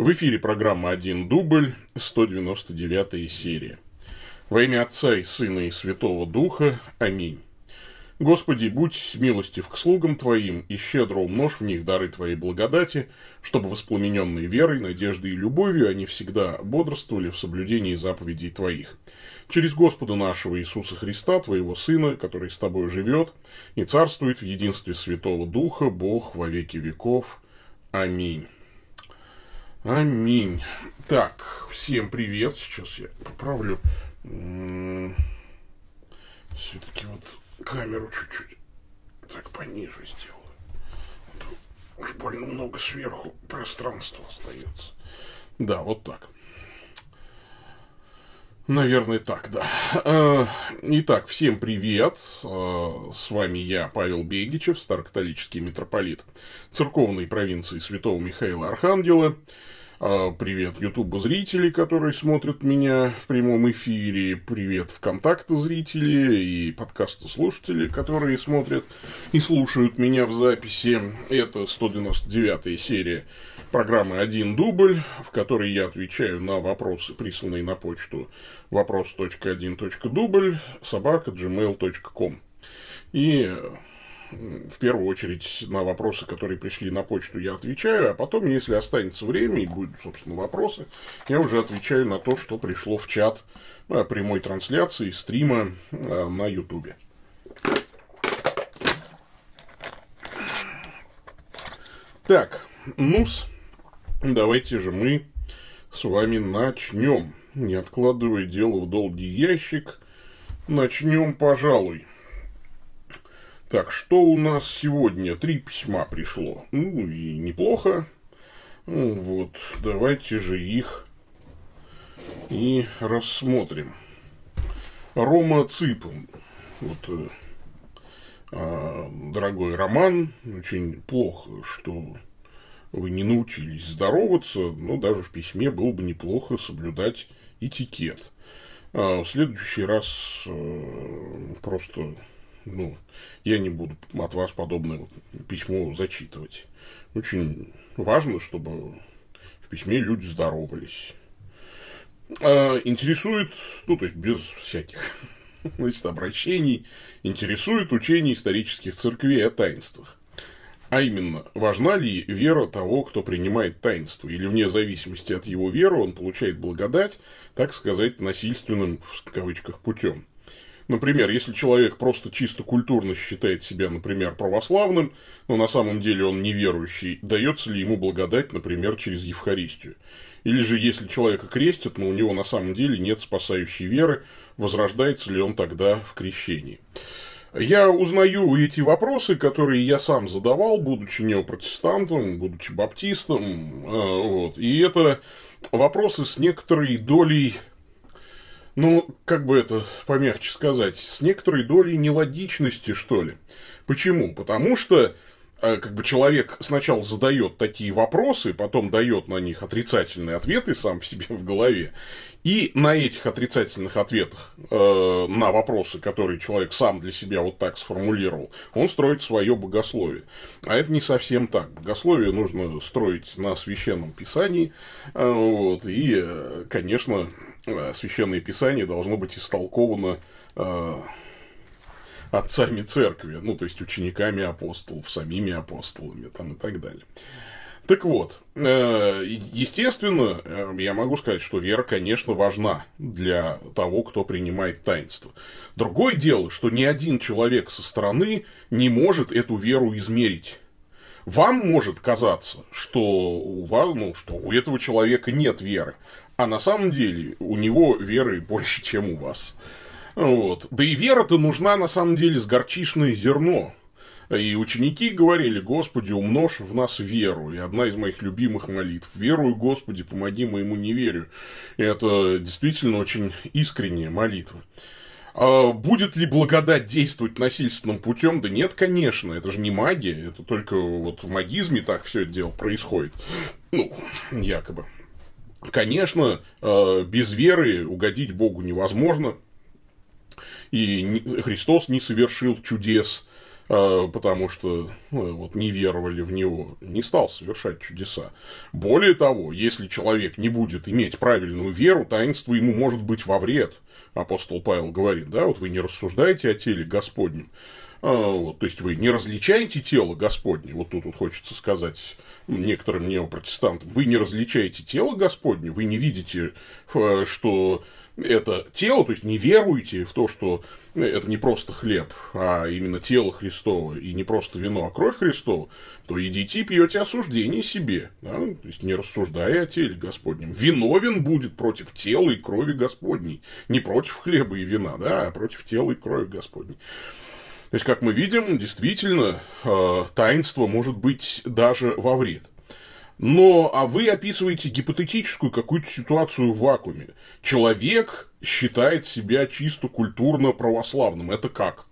В эфире программа «Один дубль», 199 серия. Во имя Отца и Сына и Святого Духа. Аминь. Господи, будь милостив к слугам Твоим и щедро умножь в них дары Твоей благодати, чтобы воспламененные верой, надеждой и любовью они всегда бодрствовали в соблюдении заповедей Твоих. Через Господа нашего Иисуса Христа, Твоего Сына, который с Тобой живет и царствует в единстве Святого Духа, Бог во веки веков. Аминь. Аминь. Так, всем привет. Сейчас я поправлю все-таки вот камеру чуть-чуть так пониже сделаю. А уж больно много сверху пространства остается. Да, вот так. Наверное, так, да. Э, итак, всем привет. Э, с вами я, Павел Бегичев, старокатолический митрополит церковной провинции Святого Михаила Архангела. Э, привет Ютубу зрители, которые смотрят меня в прямом эфире. Привет ВКонтакте зрители и подкасты слушатели, которые смотрят и слушают меня в записи. Это 199 серия программы «Один дубль», в которой я отвечаю на вопросы, присланные на почту вопрос.1.дубль собака gmail.com. И в первую очередь на вопросы, которые пришли на почту, я отвечаю, а потом, если останется время и будут, собственно, вопросы, я уже отвечаю на то, что пришло в чат э, прямой трансляции стрима э, на Ютубе. Так, нус, Давайте же мы с вами начнем. Не откладывая дело в долгий ящик, начнем, пожалуй. Так, что у нас сегодня? Три письма пришло. Ну, и неплохо. Ну, вот, давайте же их и рассмотрим. Рома Ципун. Вот, э, а, дорогой Роман, очень плохо, что вы не научились здороваться, но даже в письме было бы неплохо соблюдать этикет. А в следующий раз э, просто, ну, я не буду от вас подобное письмо зачитывать. Очень важно, чтобы в письме люди здоровались. А интересует, ну, то есть без всяких значит, обращений, интересует учение исторических церквей о таинствах. А именно, важна ли вера того, кто принимает таинство, или вне зависимости от его веры он получает благодать, так сказать, насильственным, в кавычках, путем. Например, если человек просто чисто культурно считает себя, например, православным, но на самом деле он неверующий, дается ли ему благодать, например, через Евхаристию? Или же, если человека крестят, но у него на самом деле нет спасающей веры, возрождается ли он тогда в крещении? Я узнаю эти вопросы, которые я сам задавал, будучи неопротестантом, будучи баптистом. А, вот. И это вопросы с некоторой долей, ну, как бы это помягче сказать, с некоторой долей нелогичности, что ли. Почему? Потому что а, как бы человек сначала задает такие вопросы, потом дает на них отрицательные ответы сам в себе в голове, и на этих отрицательных ответах э, на вопросы, которые человек сам для себя вот так сформулировал, он строит свое богословие. А это не совсем так. Богословие нужно строить на священном писании. Э, вот, и, э, конечно, э, священное писание должно быть истолковано э, отцами церкви, ну, то есть учениками апостолов, самими апостолами там, и так далее. Так вот, э, естественно, э, я могу сказать, что вера, конечно, важна для того, кто принимает таинство. Другое дело, что ни один человек со стороны не может эту веру измерить. Вам может казаться, что у, вас, ну, что у этого человека нет веры, а на самом деле у него веры больше, чем у вас. Вот. Да и вера-то нужна на самом деле с горчичное зерно. И ученики говорили, Господи, умножь в нас веру. И одна из моих любимых молитв. Верую, Господи, помоги моему неверию. И это действительно очень искренняя молитва. А будет ли благодать действовать насильственным путем? Да нет, конечно, это же не магия, это только вот в магизме так все это дело происходит. Ну, якобы. Конечно, э, без веры угодить Богу невозможно, и Христос не совершил чудес э, потому что ну, вот не веровали в него, не стал совершать чудеса. Более того, если человек не будет иметь правильную веру, таинство ему может быть во вред. Апостол Павел говорит, да, вот вы не рассуждаете о теле Господнем, вот, то есть вы не различаете тело Господне, вот тут вот хочется сказать некоторым неопротестантам, вы не различаете тело Господне, вы не видите, э, что это тело, то есть не веруете в то, что это не просто хлеб, а именно тело Христово, и не просто вино, а кровь Христова, то идите и пьете осуждение себе, да? то есть не рассуждая о теле Господнем. Виновен будет против тела и крови Господней, не против хлеба и вина, да, а против тела и крови Господней. То есть, как мы видим, действительно, э, таинство может быть даже во вред. Но, а вы описываете гипотетическую какую-то ситуацию в вакууме. Человек считает себя чисто культурно православным. Это как?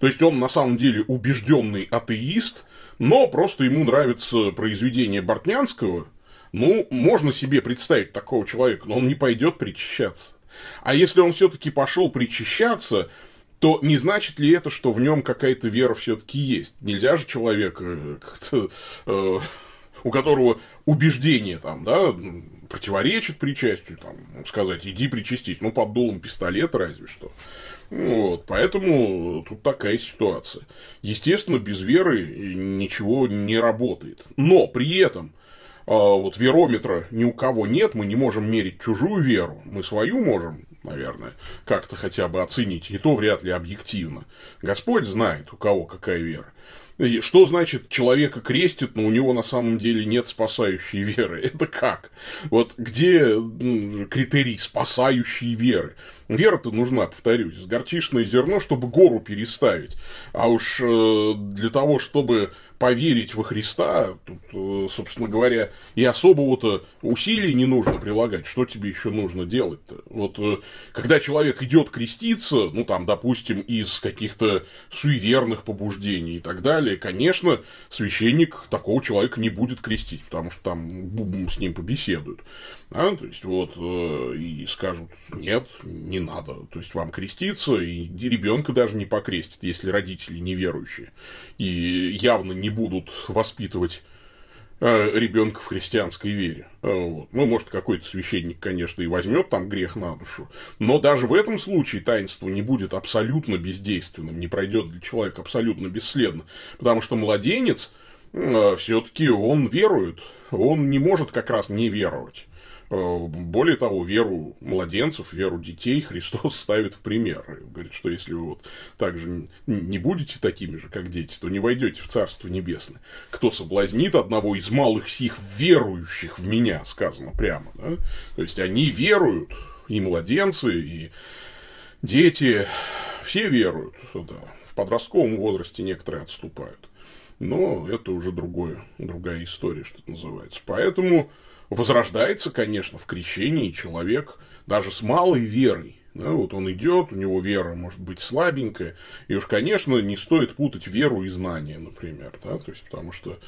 То есть он на самом деле убежденный атеист, но просто ему нравится произведение Бортнянского. Ну, можно себе представить такого человека, но он не пойдет причащаться. А если он все-таки пошел причащаться, то не значит ли это, что в нем какая-то вера все-таки есть? Нельзя же человека как-то, э, у которого убеждение там, да, противоречит причастию, там, сказать, иди причастись, ну, под дулом пистолета разве что. Вот, поэтому тут такая ситуация. Естественно, без веры ничего не работает. Но при этом а, вот верометра ни у кого нет, мы не можем мерить чужую веру, мы свою можем наверное, как-то хотя бы оценить, и то вряд ли объективно. Господь знает, у кого какая вера. Что значит человека крестит, но у него на самом деле нет спасающей веры? Это как? Вот где критерий спасающей веры? Вера-то нужна, повторюсь, с горчичное зерно, чтобы гору переставить. А уж э, для того, чтобы поверить во Христа, тут, э, собственно говоря, и особого-то усилий не нужно прилагать. Что тебе еще нужно делать-то? Вот э, когда человек идет креститься, ну там, допустим, из каких-то суеверных побуждений и так далее, конечно, священник такого человека не будет крестить, потому что там с ним побеседуют. Да? То есть вот э, и скажут, нет, не надо. То есть вам креститься, и ребенка даже не покрестит, если родители неверующие. И явно не будут воспитывать э, ребенка в христианской вере. Э, вот. Ну, может, какой-то священник, конечно, и возьмет там грех на душу, но даже в этом случае таинство не будет абсолютно бездейственным, не пройдет для человека абсолютно бесследно, потому что младенец все-таки он верует, он не может как раз не веровать. Э, более того, веру младенцев, веру детей Христос ставит в пример. Говорит, что если вы вот так же не будете такими же, как дети, то не войдете в Царство Небесное. Кто соблазнит одного из малых сих верующих в меня, сказано прямо. Да? То есть они веруют, и младенцы, и дети, все веруют. Да. В подростковом возрасте некоторые отступают. Но это уже другое, другая история, что называется. Поэтому возрождается, конечно, в крещении человек даже с малой верой. Да, вот он идет, у него вера может быть слабенькая, и уж, конечно, не стоит путать веру и знание, например, да, то есть, потому что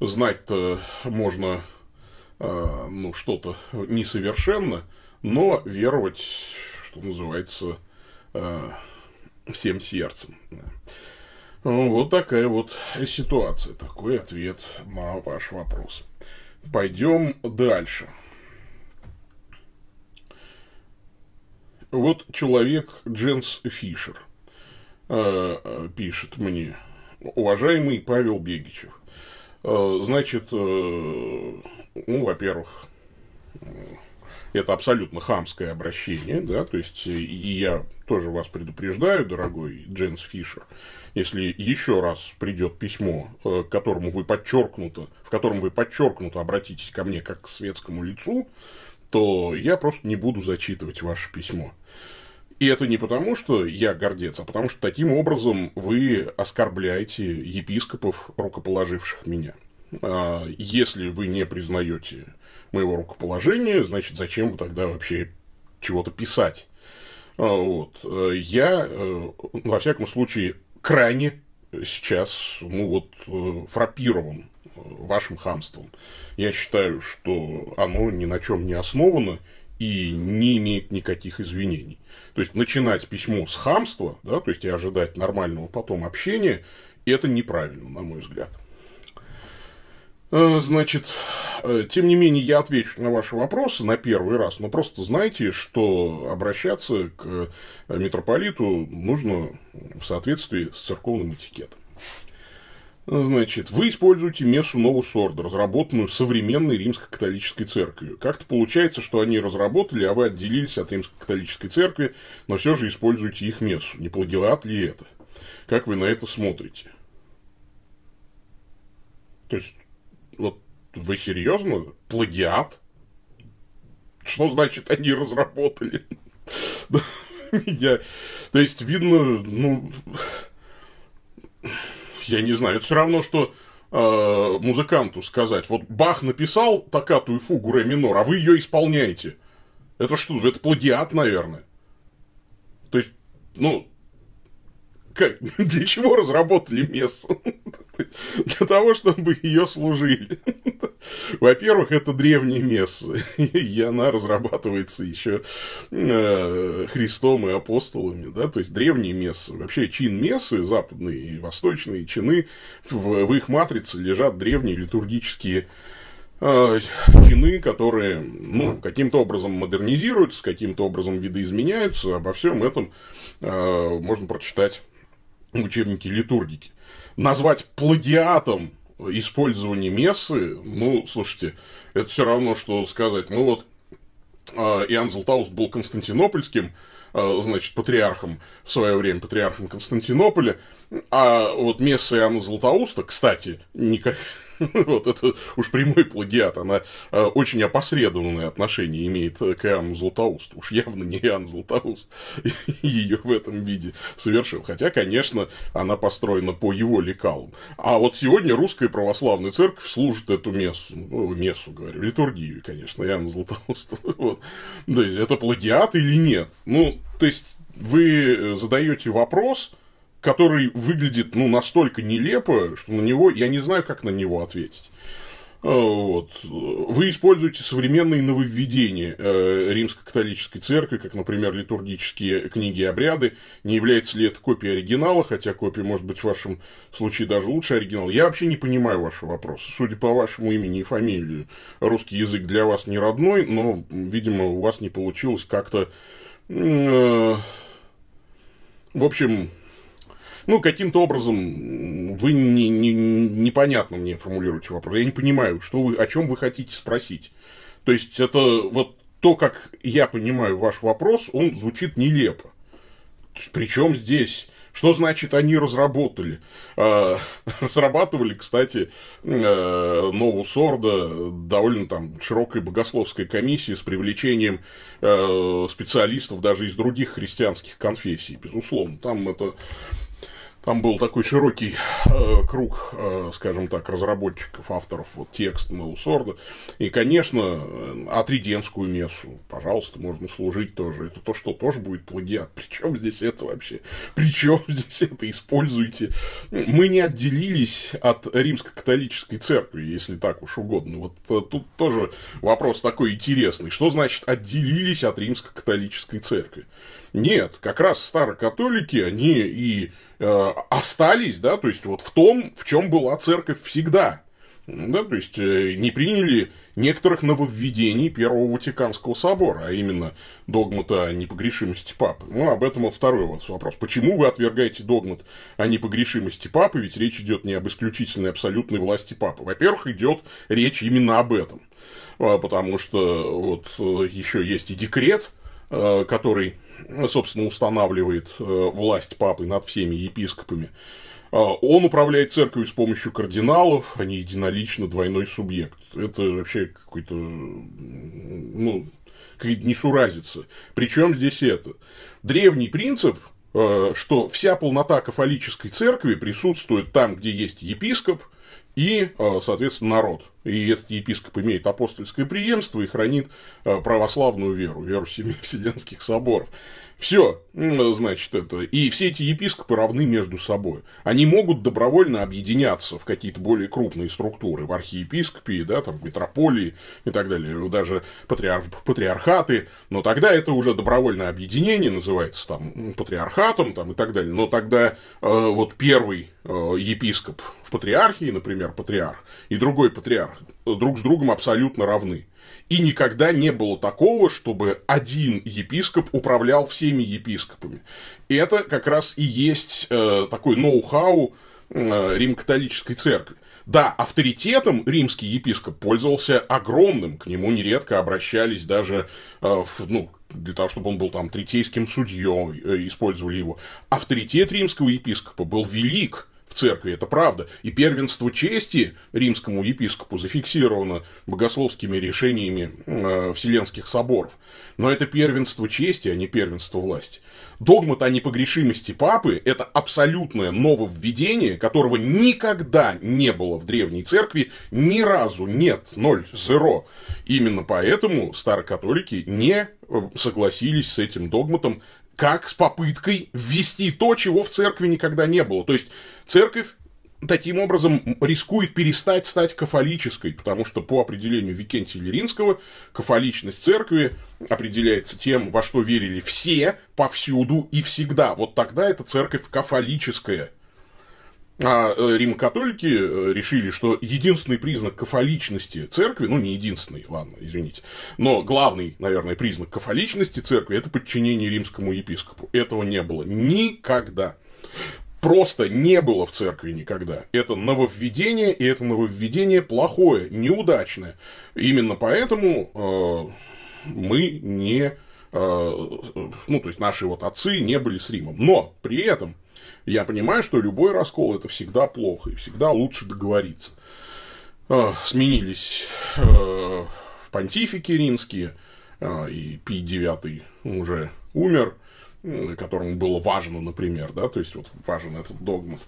знать-то можно, э, ну, что-то несовершенно, но веровать, что называется, э, всем сердцем. Да. Вот такая вот ситуация, такой ответ на ваш вопрос. Пойдем дальше. Вот человек Дженс Фишер э, э, пишет мне, уважаемый Павел Бегичев, э, значит, ну, во-первых, это абсолютно хамское обращение, да, то есть и я тоже вас предупреждаю, дорогой Дженс Фишер, если еще раз придет письмо, э, к которому вы подчеркнуто, в котором вы подчеркнуто обратитесь ко мне как к светскому лицу, то я просто не буду зачитывать ваше письмо. И это не потому, что я гордец, а потому что таким образом вы оскорбляете епископов, рукоположивших меня. А если вы не признаете моего рукоположения, значит, зачем тогда вообще чего-то писать? А, вот. Я, э, во всяком случае, крайне сейчас, ну вот, э, фрапирован э, вашим хамством. Я считаю, что оно ни на чем не основано и не имеет никаких извинений. То есть начинать письмо с хамства, да, то есть и ожидать нормального потом общения, это неправильно, на мой взгляд. Э, значит, э, тем не менее, я отвечу на ваши вопросы на первый раз, но просто знайте, что обращаться к митрополиту нужно в соответствии с церковным этикетом. Значит, вы используете мессу Новус Ордо, разработанную современной римско-католической церковью. Как-то получается, что они разработали, а вы отделились от римско-католической церкви, но все же используете их мессу. Не плагиат ли это? Как вы на это смотрите? То есть, вот вы серьезно? Плагиат? Что значит они разработали? Меня... То есть, видно, ну я не знаю, это все равно, что э, музыканту сказать, вот Бах написал такатую фугу ре минор, а вы ее исполняете. Это что, это плагиат, наверное. То есть, ну, как, для чего разработали мессу? Для того, чтобы ее служили. Во-первых, это древняя месса, и она разрабатывается еще э, Христом и апостолами, да, то есть древние мессы. Вообще чин мессы, западные и восточные чины, в, в их матрице лежат древние литургические э, чины, которые ну, каким-то образом модернизируются, каким-то образом видоизменяются. Обо всем этом э, можно прочитать учебники литургики. Назвать плагиатом использование мессы, ну, слушайте, это все равно, что сказать, ну вот, а, Иоанн Златоуст был константинопольским, а, значит, патриархом в свое время, патриархом Константинополя, а вот месса Иоанна Златоуста, кстати, никак, Вот это уж прямой плагиат. Она э, очень опосредованное отношение имеет к Иоанну Златоусту. Уж явно не Иоанн Златоуст ее в этом виде совершил. Хотя, конечно, она построена по его лекалам. А вот сегодня русская православная церковь служит эту мессу. Ну, мессу, говорю, литургию, конечно, Иоанн Златоуст. Вот. Да, это плагиат или нет? Ну, то есть, вы задаете вопрос, который выглядит, ну, настолько нелепо, что на него, я не знаю, как на него ответить. А, вот. Вы используете современные нововведения э, римско-католической церкви, как, например, литургические книги и обряды. Не является ли это копия оригинала, хотя копия может быть в вашем случае даже лучше оригинала. Я вообще не понимаю вашего вопроса. Судя по вашему имени и фамилии, русский язык для вас не родной, но, видимо, у вас не получилось как-то... Э, в общем, ну, каким-то образом вы не, не, непонятно мне формулируете вопрос. Я не понимаю, что вы, о чем вы хотите спросить. То есть, это вот то, как я понимаю ваш вопрос, он звучит нелепо. Причем здесь что значит они разработали? А, разрабатывали, кстати, э, новую Сорда довольно там широкой богословской комиссии с привлечением э, специалистов даже из других христианских конфессий, безусловно. Там это там был такой широкий э, круг, э, скажем так, разработчиков, авторов вот, текста Меусорда. И, конечно, атриденскую мессу, пожалуйста, можно служить тоже. Это то, что тоже будет плагиат. Причем здесь это вообще? Причем здесь это используйте? Мы не отделились от римско-католической церкви, если так уж угодно. Вот э, тут тоже вопрос такой интересный. Что значит отделились от римско-католической церкви? Нет, как раз старокатолики, они и э, остались, да, то есть вот в том, в чем была церковь всегда. Да, то есть э, не приняли некоторых нововведений Первого Ватиканского собора, а именно догмата о непогрешимости папы. Ну, об этом вот второй вот вопрос. Почему вы отвергаете догмат о непогрешимости папы, ведь речь идет не об исключительной абсолютной власти папы. Во-первых, идет речь именно об этом. А, потому что вот э, еще есть и декрет, который собственно, устанавливает э, власть папы над всеми епископами. А, он управляет церковью с помощью кардиналов, а не единолично двойной субъект. Это вообще какой-то, ну, несуразица. Причем здесь это? Древний принцип, э, что вся полнота кафолической церкви присутствует там, где есть епископ и, э, соответственно, народ. и этот епископ имеет апостольское преемство и хранит э, православную веру, веру Вселенских соборов. Все, значит, это. И все эти епископы равны между собой. Они могут добровольно объединяться в какие-то более крупные структуры, в архиепископии, да, там, метрополии и так далее, даже патриар... патриархаты, но тогда это уже добровольное объединение, называется там патриархатом там, и так далее. Но тогда э, вот первый э, епископ в патриархии, например, патриарх, и другой патриарх друг с другом абсолютно равны. И никогда не было такого, чтобы один епископ управлял всеми епископами. И это как раз и есть э, такой ноу-хау э, Рим-католической церкви. Да, авторитетом римский епископ пользовался огромным, к нему нередко обращались даже э, в, ну, для того, чтобы он был там третейским судьей, э, использовали его. Авторитет римского епископа был велик, церкви, это правда. И первенство чести римскому епископу зафиксировано богословскими решениями э, Вселенских соборов. Но это первенство чести, а не первенство власти. Догмат о непогрешимости папы – это абсолютное нововведение, которого никогда не было в Древней Церкви, ни разу нет, ноль, зеро. Именно поэтому старокатолики не э, согласились с этим догматом как с попыткой ввести то, чего в церкви никогда не было. То есть церковь таким образом рискует перестать стать кафолической, потому что по определению Викентия Леринского кафоличность церкви определяется тем, во что верили все, повсюду и всегда. Вот тогда эта церковь кафолическая. А э, римокатолики э, решили, что единственный признак кафоличности церкви, ну не единственный, ладно, извините, но главный, наверное, признак кафоличности церкви – это подчинение римскому епископу. Этого не было никогда. Просто не было в церкви никогда. Это нововведение, и это нововведение плохое, неудачное. Именно поэтому э, мы не, э, ну, то есть наши вот отцы не были с Римом. Но при этом я понимаю, что любой раскол это всегда плохо, и всегда лучше договориться. А, сменились э, понтифики римские, а, и Пий IX уже умер, которому было важно, например, да, то есть вот важен этот догмат.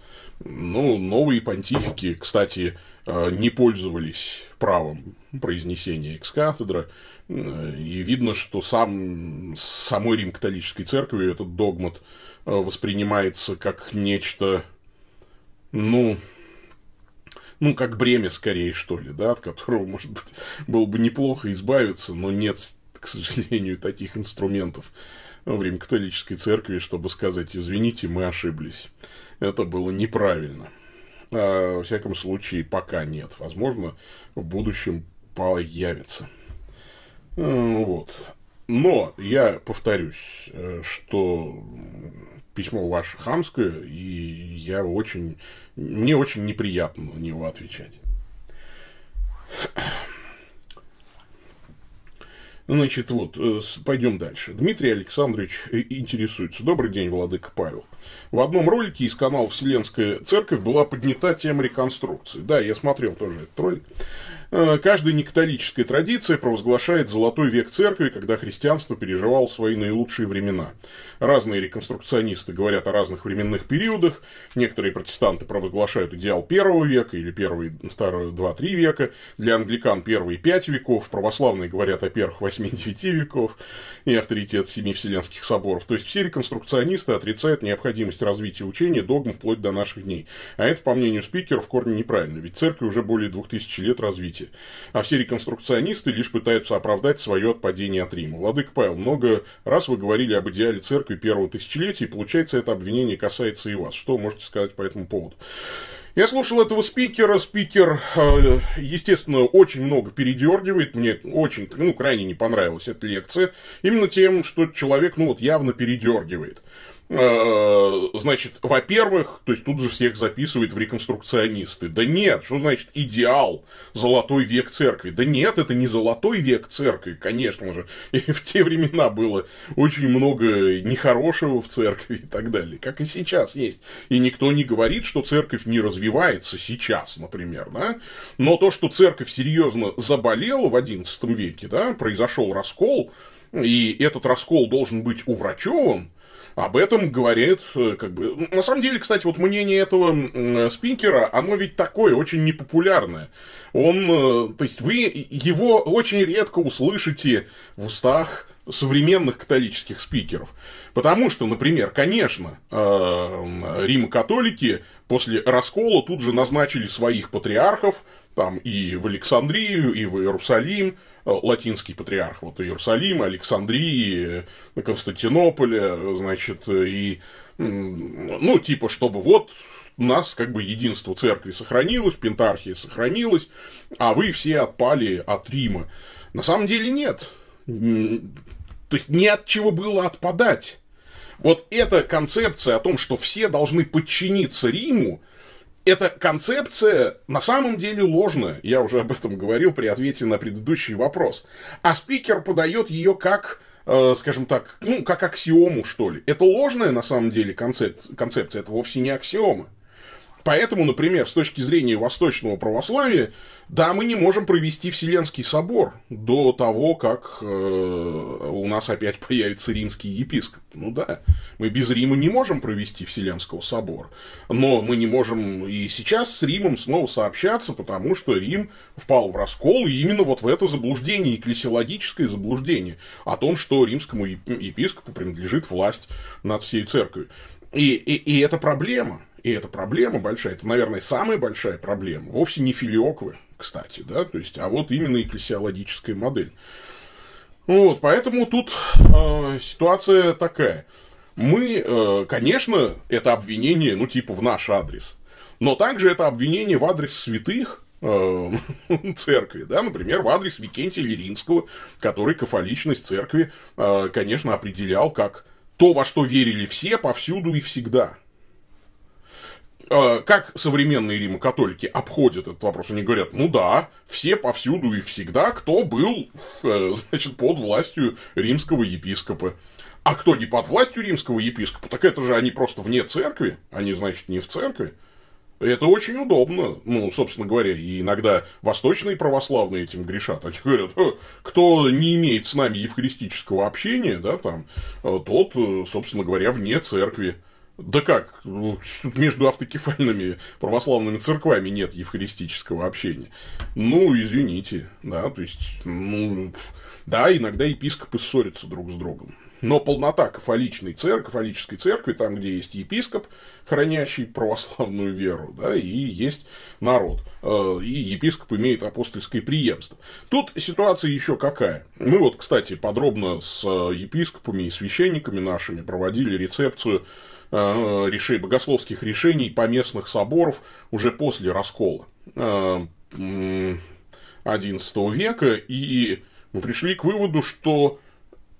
Ну, новые понтифики, кстати, э, не пользовались правом произнесения экс-кафедра, и видно, что сам, самой Рим-католической церкви этот догмат Э, воспринимается как нечто, ну, ну, как бремя скорее, что ли, да, от которого, может быть, было бы неплохо избавиться, но нет, к сожалению, таких инструментов в Рим-католической церкви, чтобы сказать, извините, мы ошиблись. Это было неправильно. А, во всяком случае, пока нет. Возможно, в будущем появится. Э, вот. Но я повторюсь, э, что письмо ваше хамское, и я очень, мне очень неприятно на него отвечать. Значит, вот, э, пойдем дальше. Дмитрий Александрович э, интересуется. Добрый день, Владыка Павел. В одном ролике из канала «Вселенская церковь» была поднята тема реконструкции. Да, я смотрел тоже этот ролик. Э, каждая некатолическая традиция провозглашает золотой век церкви, когда христианство переживало свои наилучшие времена. Разные реконструкционисты говорят о разных временных периодах. Некоторые протестанты провозглашают идеал первого века или первые, второй, два-три века. Для англикан первые пять веков. Православные говорят о первых восьми-девяти веков и авторитет семи вселенских соборов. То есть все реконструкционисты отрицают необходимость развития учения догм вплоть до наших дней. А это, по мнению спикера, в корне неправильно. Ведь церкви уже более двух тысяч лет развития развития. А все реконструкционисты лишь пытаются оправдать свое отпадение от Рима. Владыка Павел, много раз вы говорили об идеале церкви первого тысячелетия, и получается, это обвинение касается и вас. Что вы можете сказать по этому поводу? Я слушал этого спикера. Спикер, э, естественно, очень много передергивает. Мне очень, ну, крайне не понравилась эта лекция. Именно тем, что человек, ну, вот явно передергивает. Э, значит, во-первых, то есть тут же всех записывает в реконструкционисты. Да нет, что значит идеал, золотой век церкви? Да нет, это не золотой век церкви, конечно же. И в те времена было очень много нехорошего в церкви и так далее, как и сейчас есть. И никто не говорит, что церковь не развивается сейчас, например, да? Но то, что церковь серьезно заболела в XI веке, да, произошел раскол, и этот раскол должен быть уврачеван, Об этом говорит, э, как бы, на самом деле, кстати, вот мнение этого спикера, оно ведь такое, очень непопулярное. Он, э, то есть вы его очень редко услышите в устах современных католических спикеров. Потому что, например, конечно, э, Рим-католики после раскола тут же назначили своих патриархов, там и в Александрию, и в Иерусалим, э, латинский патриарх, вот Иерусалим, Александрии, Константинополя, значит, и, ну, типа, чтобы вот у нас как бы единство церкви сохранилось, пентархия сохранилась, а вы все отпали от Рима. На самом деле нет. То есть не от чего было отпадать. Вот эта концепция о том, что все должны подчиниться Риму, эта концепция на самом деле ложная. Я уже об этом говорил при ответе на предыдущий вопрос. А спикер подает ее как, э, скажем так, ну, как аксиому, что ли. Это ложная на самом деле концеп- концепция, это вовсе не аксиома. Поэтому, например, с точки зрения восточного православия, да, мы не можем провести Вселенский собор до того, как э, у нас опять появится римский епископ. Ну да, мы без Рима не можем провести Вселенского собора. Но мы не можем и сейчас с Римом снова сообщаться, потому что Рим впал в раскол и именно вот в это заблуждение, экклесиологическое заблуждение о том, что римскому епископу принадлежит власть над всей церковью. И, и, и это проблема. И эта проблема большая, это, наверное, самая большая проблема, вовсе не филиоквы, кстати, да, то есть, а вот именно экклесиологическая модель. Вот, поэтому тут э, ситуация такая. Мы, э, конечно, это обвинение, ну, типа, в наш адрес. Но также это обвинение в адрес святых, э, церкви, да, например, в адрес Викентия Лиринского, который кафоличность церкви, э, конечно, определял как то, во что верили все, повсюду и всегда. Э, как современные римокатолики обходят этот вопрос? Они говорят, ну да, все повсюду и всегда, кто был, э, значит, под властью римского епископа. А кто не под властью римского епископа, так это же они просто вне церкви, они, значит, не в церкви. Это очень удобно. Ну, собственно говоря, и иногда восточные православные этим грешат. Они говорят, кто не имеет с нами евхаристического общения, да, там, э, тот, собственно говоря, вне церкви. Да как? Ну, между автокефальными православными церквами нет евхаристического общения. Ну, извините, да, то есть, ну, да, иногда епископы ссорятся друг с другом. Но полнота кафоличной церкви, кафолической церкви, там, где есть епископ, хранящий православную веру, да, и есть народ. Э, и епископ имеет апостольское преемство. Тут ситуация еще какая. Мы вот, кстати, подробно с епископами и священниками нашими проводили рецепцию Э, решений, богословских решений поместных соборов уже после раскола XI э, века, и мы пришли к выводу, что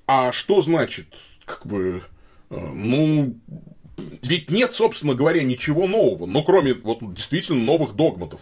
а что значит, как бы, э, ну, ведь нет, собственно говоря, ничего нового, ну, кроме вот действительно новых догматов.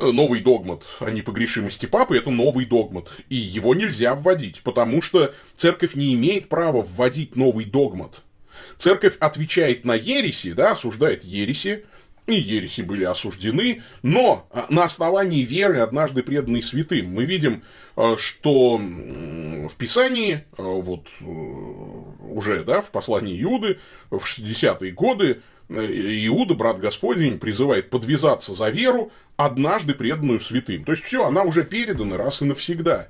Новый догмат о непогрешимости папы – это новый догмат, и его нельзя вводить, потому что церковь не имеет права вводить новый догмат – Церковь отвечает на ереси, да, осуждает ереси, и ереси были осуждены, но а, на основании веры, однажды преданной святым, мы видим, а, что в Писании, а, вот э, уже, да, в послании Иуды, в 60-е годы, э, Иуда, брат Господень, призывает подвязаться за веру, однажды преданную святым. То есть, все, она уже передана раз и навсегда.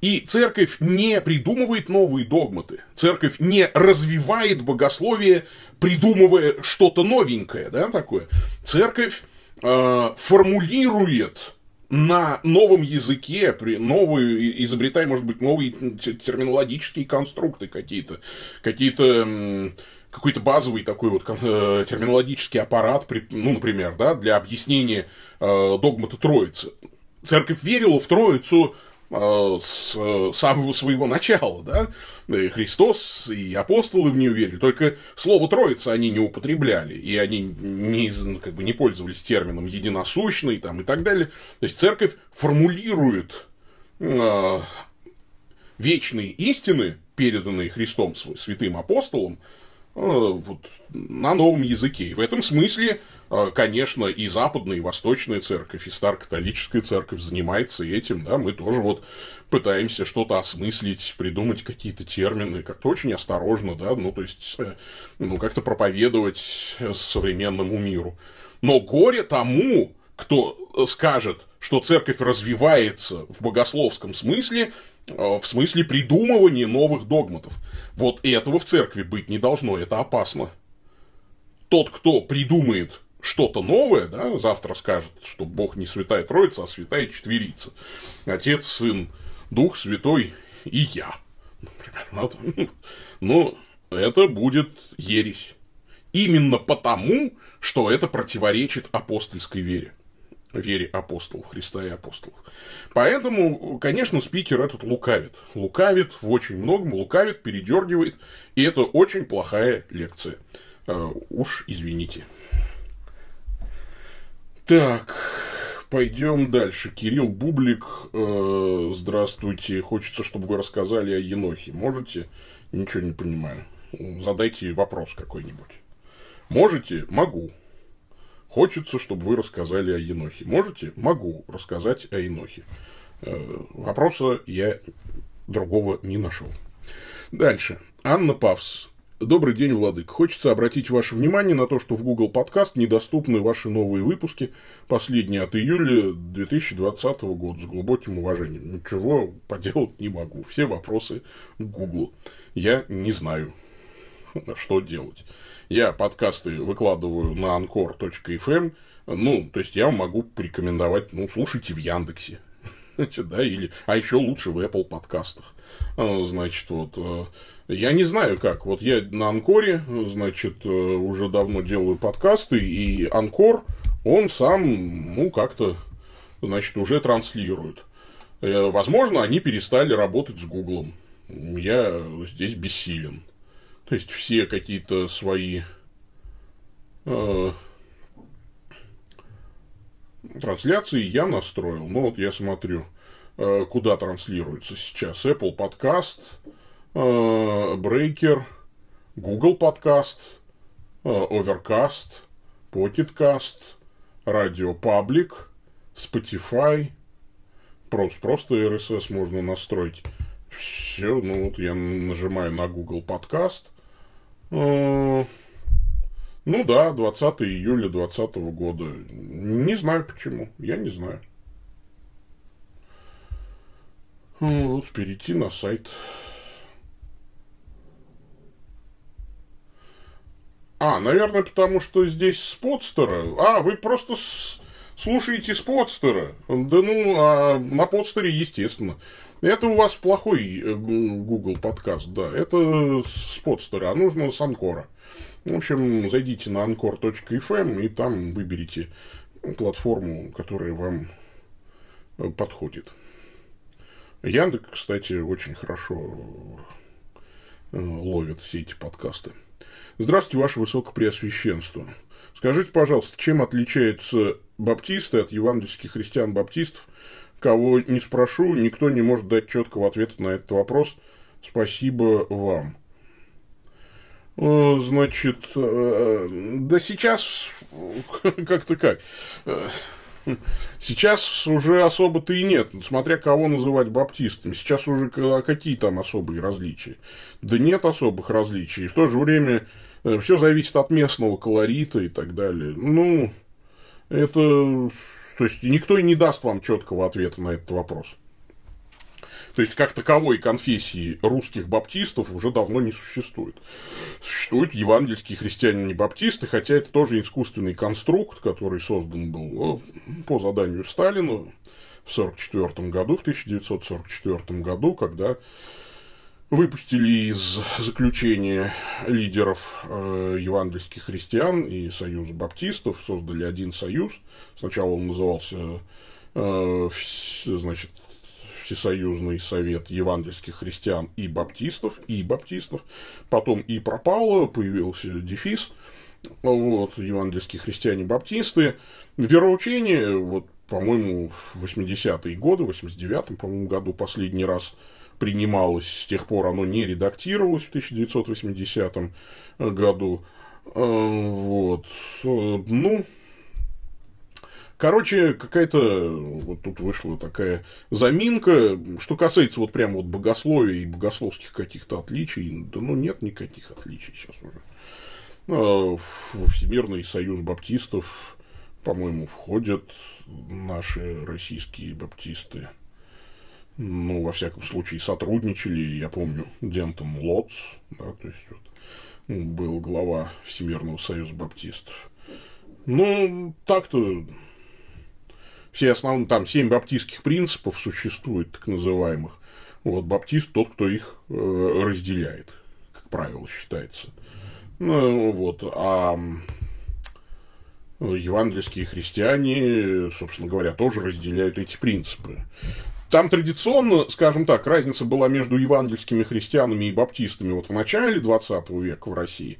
И церковь не придумывает новые догматы. Церковь не развивает богословие, придумывая что-то новенькое, да, такое. Церковь э, формулирует на новом языке, при новые, изобретая, может быть, новые терминологические конструкты какие-то, какие-то какой-то базовый такой вот э, терминологический аппарат, ну, например, да, для объяснения э, догмата Троицы. Церковь верила в Троицу с э, самого своего начала, да, и Христос и апостолы в нее верили, только слово Троица они не употребляли, и они не, как бы не пользовались термином единосущный там, и так далее. То есть церковь формулирует э, вечные истины, переданные Христом святым апостолам, э, вот, на новом языке. И в этом смысле а, конечно, и западная, и восточная церковь, и старокатолическая церковь занимается этим, да, мы тоже вот пытаемся что-то осмыслить, придумать какие-то термины, как-то очень осторожно, да, ну, то есть, э, ну, как-то проповедовать современному миру. Но горе тому, кто скажет, что церковь развивается в богословском смысле, э, в смысле придумывания новых догматов. Вот этого в церкви быть не должно, это опасно. Тот, кто придумает что-то новое, да, завтра скажет, что Бог не святая Троица, а святая Четверица. Отец, Сын, Дух Святой и я. Например. Ну, это будет ересь. Именно потому, что это противоречит апостольской вере. Вере апостолов, Христа и апостолов. Поэтому, конечно, спикер этот лукавит. Лукавит в очень многом, лукавит, передергивает. И это очень плохая лекция. Uh, уж извините. Так, пойдем дальше. Кирилл Бублик, э, здравствуйте. Хочется, чтобы вы рассказали о Енохе. Можете? Ничего не понимаю. Задайте вопрос какой-нибудь. Можете? Могу. Хочется, чтобы вы рассказали о Енохе. Можете? Могу рассказать о Енохе. Э, вопроса я другого не нашел. Дальше. Анна Павс. Добрый день, Владык. Хочется обратить ваше внимание на то, что в Google Подкаст недоступны ваши новые выпуски, последние от июля 2020 года, с глубоким уважением. Ничего поделать не могу. Все вопросы Google. Я не знаю, что делать. Я подкасты выкладываю на anchor.fm, ну, то есть я могу порекомендовать, ну, слушайте в Яндексе, значит, да, или, а еще лучше в Apple подкастах. А, значит, вот, э, я не знаю как, вот я на Анкоре, значит, э, уже давно делаю подкасты, и Анкор, он сам, ну, как-то, значит, уже транслирует. Э, возможно, они перестали работать с Гуглом. Я здесь бессилен. То есть, все какие-то свои э, трансляции я настроил. Ну, вот я смотрю, э, куда транслируется сейчас. Apple Podcast, э, Breaker, Google Podcast, э, Overcast, Pocket Cast, Radio Public, Spotify. Просто, просто RSS можно настроить. Все, ну вот я нажимаю на Google Podcast. Ну да, 20 июля 2020 года. Не знаю почему. Я не знаю. Вот, перейти на сайт. А, наверное, потому что здесь спотстера. А, вы просто с... слушаете спотстера. Да ну, а на подстере, естественно. Это у вас плохой э, Google подкаст, да. Это спотстера, а нужно с Анкора. В общем, зайдите на anchor.fm и там выберите платформу, которая вам э, подходит. Яндекс, кстати, очень хорошо э, ловит все эти подкасты. Здравствуйте, Ваше Высокопреосвященство. Скажите, пожалуйста, чем отличаются баптисты от евангельских христиан-баптистов? Кого не спрошу, никто не может дать четкого ответа на этот вопрос. Спасибо вам. Э, значит, э, да сейчас как-то как. Сейчас уже особо-то и нет, смотря кого называть баптистами. Сейчас уже какие там особые различия? Да нет особых различий. В то же время э, все зависит от местного колорита и так далее. Ну, это... То есть, никто и не даст вам четкого ответа на этот вопрос. То есть, как таковой конфессии русских баптистов уже давно не существует. Существуют евангельские христиане-баптисты, хотя это тоже искусственный конструкт, который создан был по заданию Сталина в 1944 году, в 1944 году, когда выпустили из заключения лидеров э, евангельских христиан и союза баптистов, создали один союз. Сначала он назывался, э, значит, Всесоюзный совет евангельских христиан и баптистов, и баптистов. Потом и пропало, появился дефис. Вот, евангельские христиане-баптисты. Вероучение, вот, по-моему, в 80-е годы, в 89-м, по-моему, году последний раз принималось, с тех пор оно не редактировалось в 1980 году. Э, вот. Ну, Короче, какая-то вот тут вышла такая заминка. Что касается вот прям вот богословия и богословских каких-то отличий, да ну нет никаких отличий сейчас уже. А, Всемирный союз баптистов, по-моему, входят наши российские баптисты. Ну, во всяком случае, сотрудничали, я помню, Дентон Лотс, да, то есть вот, был глава Всемирного союза баптистов. Ну, так-то все основные, там, семь баптистских принципов существует, так называемых. Вот, баптист тот, кто их э, разделяет, как правило, считается. Ну, вот, а евангельские христиане, собственно говоря, тоже разделяют эти принципы. Там традиционно, скажем так, разница была между евангельскими христианами и баптистами вот в начале 20 века в России.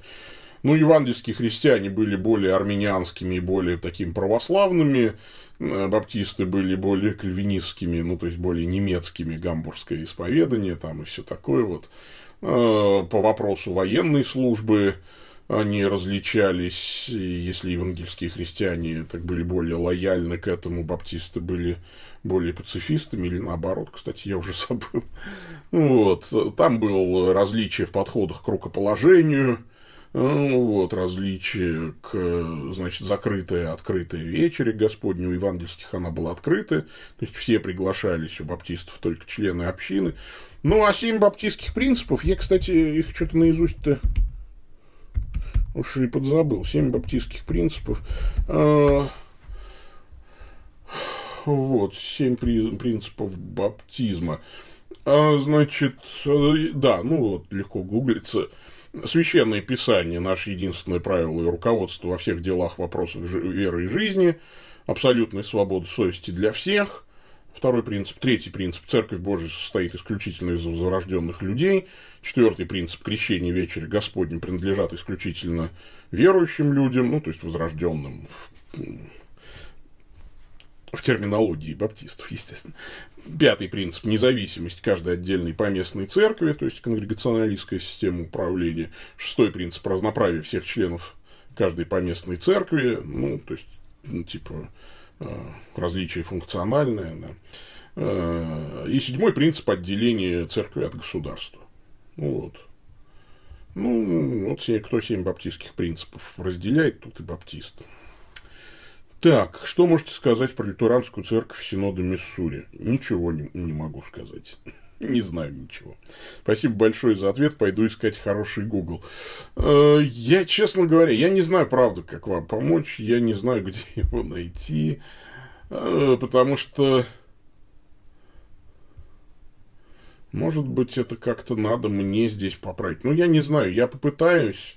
Ну, евангельские христиане были более армянианскими и более такими православными, баптисты были более кальвинистскими, ну, то есть более немецкими, гамбургское исповедание там и все такое вот. Э, по вопросу военной службы они различались, если евангельские христиане так были более лояльны к этому, баптисты были более пацифистами, или наоборот, кстати, я уже забыл. Вот. Там было различие в подходах к рукоположению, вот, различие к, значит, закрытая, открытая вечере Господню, у евангельских она была открытая, то есть все приглашались у баптистов только члены общины. Ну, а семь баптистских принципов, я, кстати, их что-то наизусть-то уж и подзабыл. Семь баптистских принципов. А, вот, семь принципов баптизма. А, значит, да, ну вот, легко гуглится. Священное Писание – наше единственное правило и руководство во всех делах, вопросах веры и жизни, абсолютная свобода совести для всех. Второй принцип. Третий принцип. Церковь Божия состоит исключительно из возрожденных людей. Четвертый принцип. Крещение вечери Господним принадлежат исключительно верующим людям, ну, то есть возрожденным в терминологии баптистов, естественно. Пятый принцип – независимость каждой отдельной поместной церкви, то есть конгрегационалистская система управления. Шестой принцип – разноправие всех членов каждой поместной церкви, ну, то есть, ну, типа, э, различие функциональное, да. Э, и седьмой принцип – отделения церкви от государства. Ну, вот. Ну, вот кто семь баптистских принципов разделяет, тут и баптист. Так, что можете сказать про лютеранскую церковь Синода Миссури? Ничего не, не могу сказать. Не знаю ничего. Спасибо большое за ответ. Пойду искать хороший Google. Э, я, честно говоря, я не знаю, правда, как вам помочь. Я не знаю, где его найти. Э, потому что... Может быть, это как-то надо мне здесь поправить. Ну, я не знаю, я попытаюсь.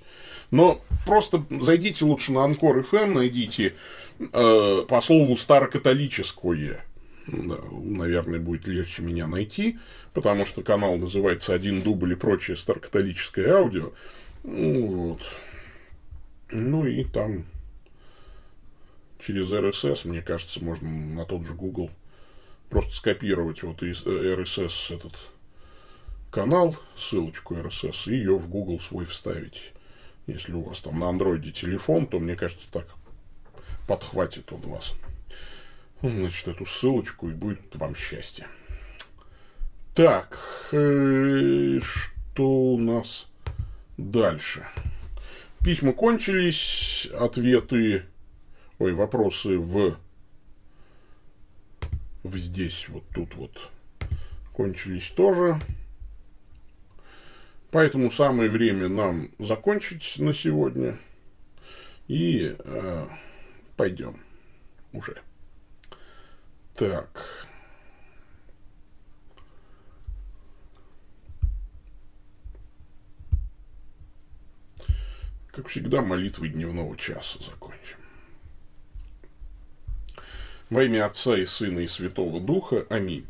Но просто зайдите лучше на Анкор FM, найдите э, по слову старокатолическое. Да, наверное, будет легче меня найти, потому что канал называется «Один дубль и прочее старокатолическое аудио». Ну, вот. Ну и там через RSS, мне кажется, можно на тот же Google просто скопировать вот из RSS этот канал, ссылочку RSS, и ее в Google свой вставить. Если у вас там на андроиде телефон, то, мне кажется, так подхватит он вас. Значит, эту ссылочку, и будет вам счастье. Так, э, что у нас дальше? Письма кончились, ответы, ой, вопросы в, в здесь, вот тут вот, кончились тоже. Поэтому самое время нам закончить на сегодня. И э, пойдем уже. Так. Как всегда, молитвы дневного часа закончим. Во имя Отца и Сына и Святого Духа. Аминь.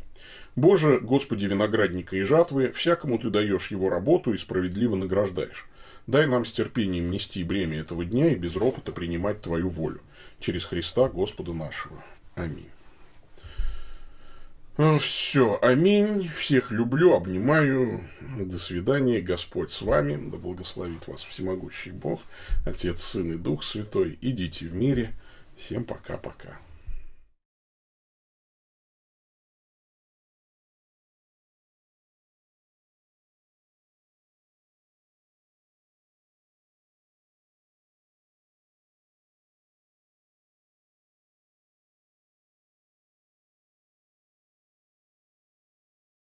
Боже, Господи виноградника и жатвы, всякому Ты даешь его работу и справедливо награждаешь. Дай нам с терпением нести бремя этого дня и без ропота принимать Твою волю. Через Христа Господа нашего. Аминь. А, Все, аминь. Всех люблю, обнимаю. До свидания. Господь с вами. Да благословит вас всемогущий Бог, Отец, Сын и Дух Святой. Идите в мире. Всем пока-пока.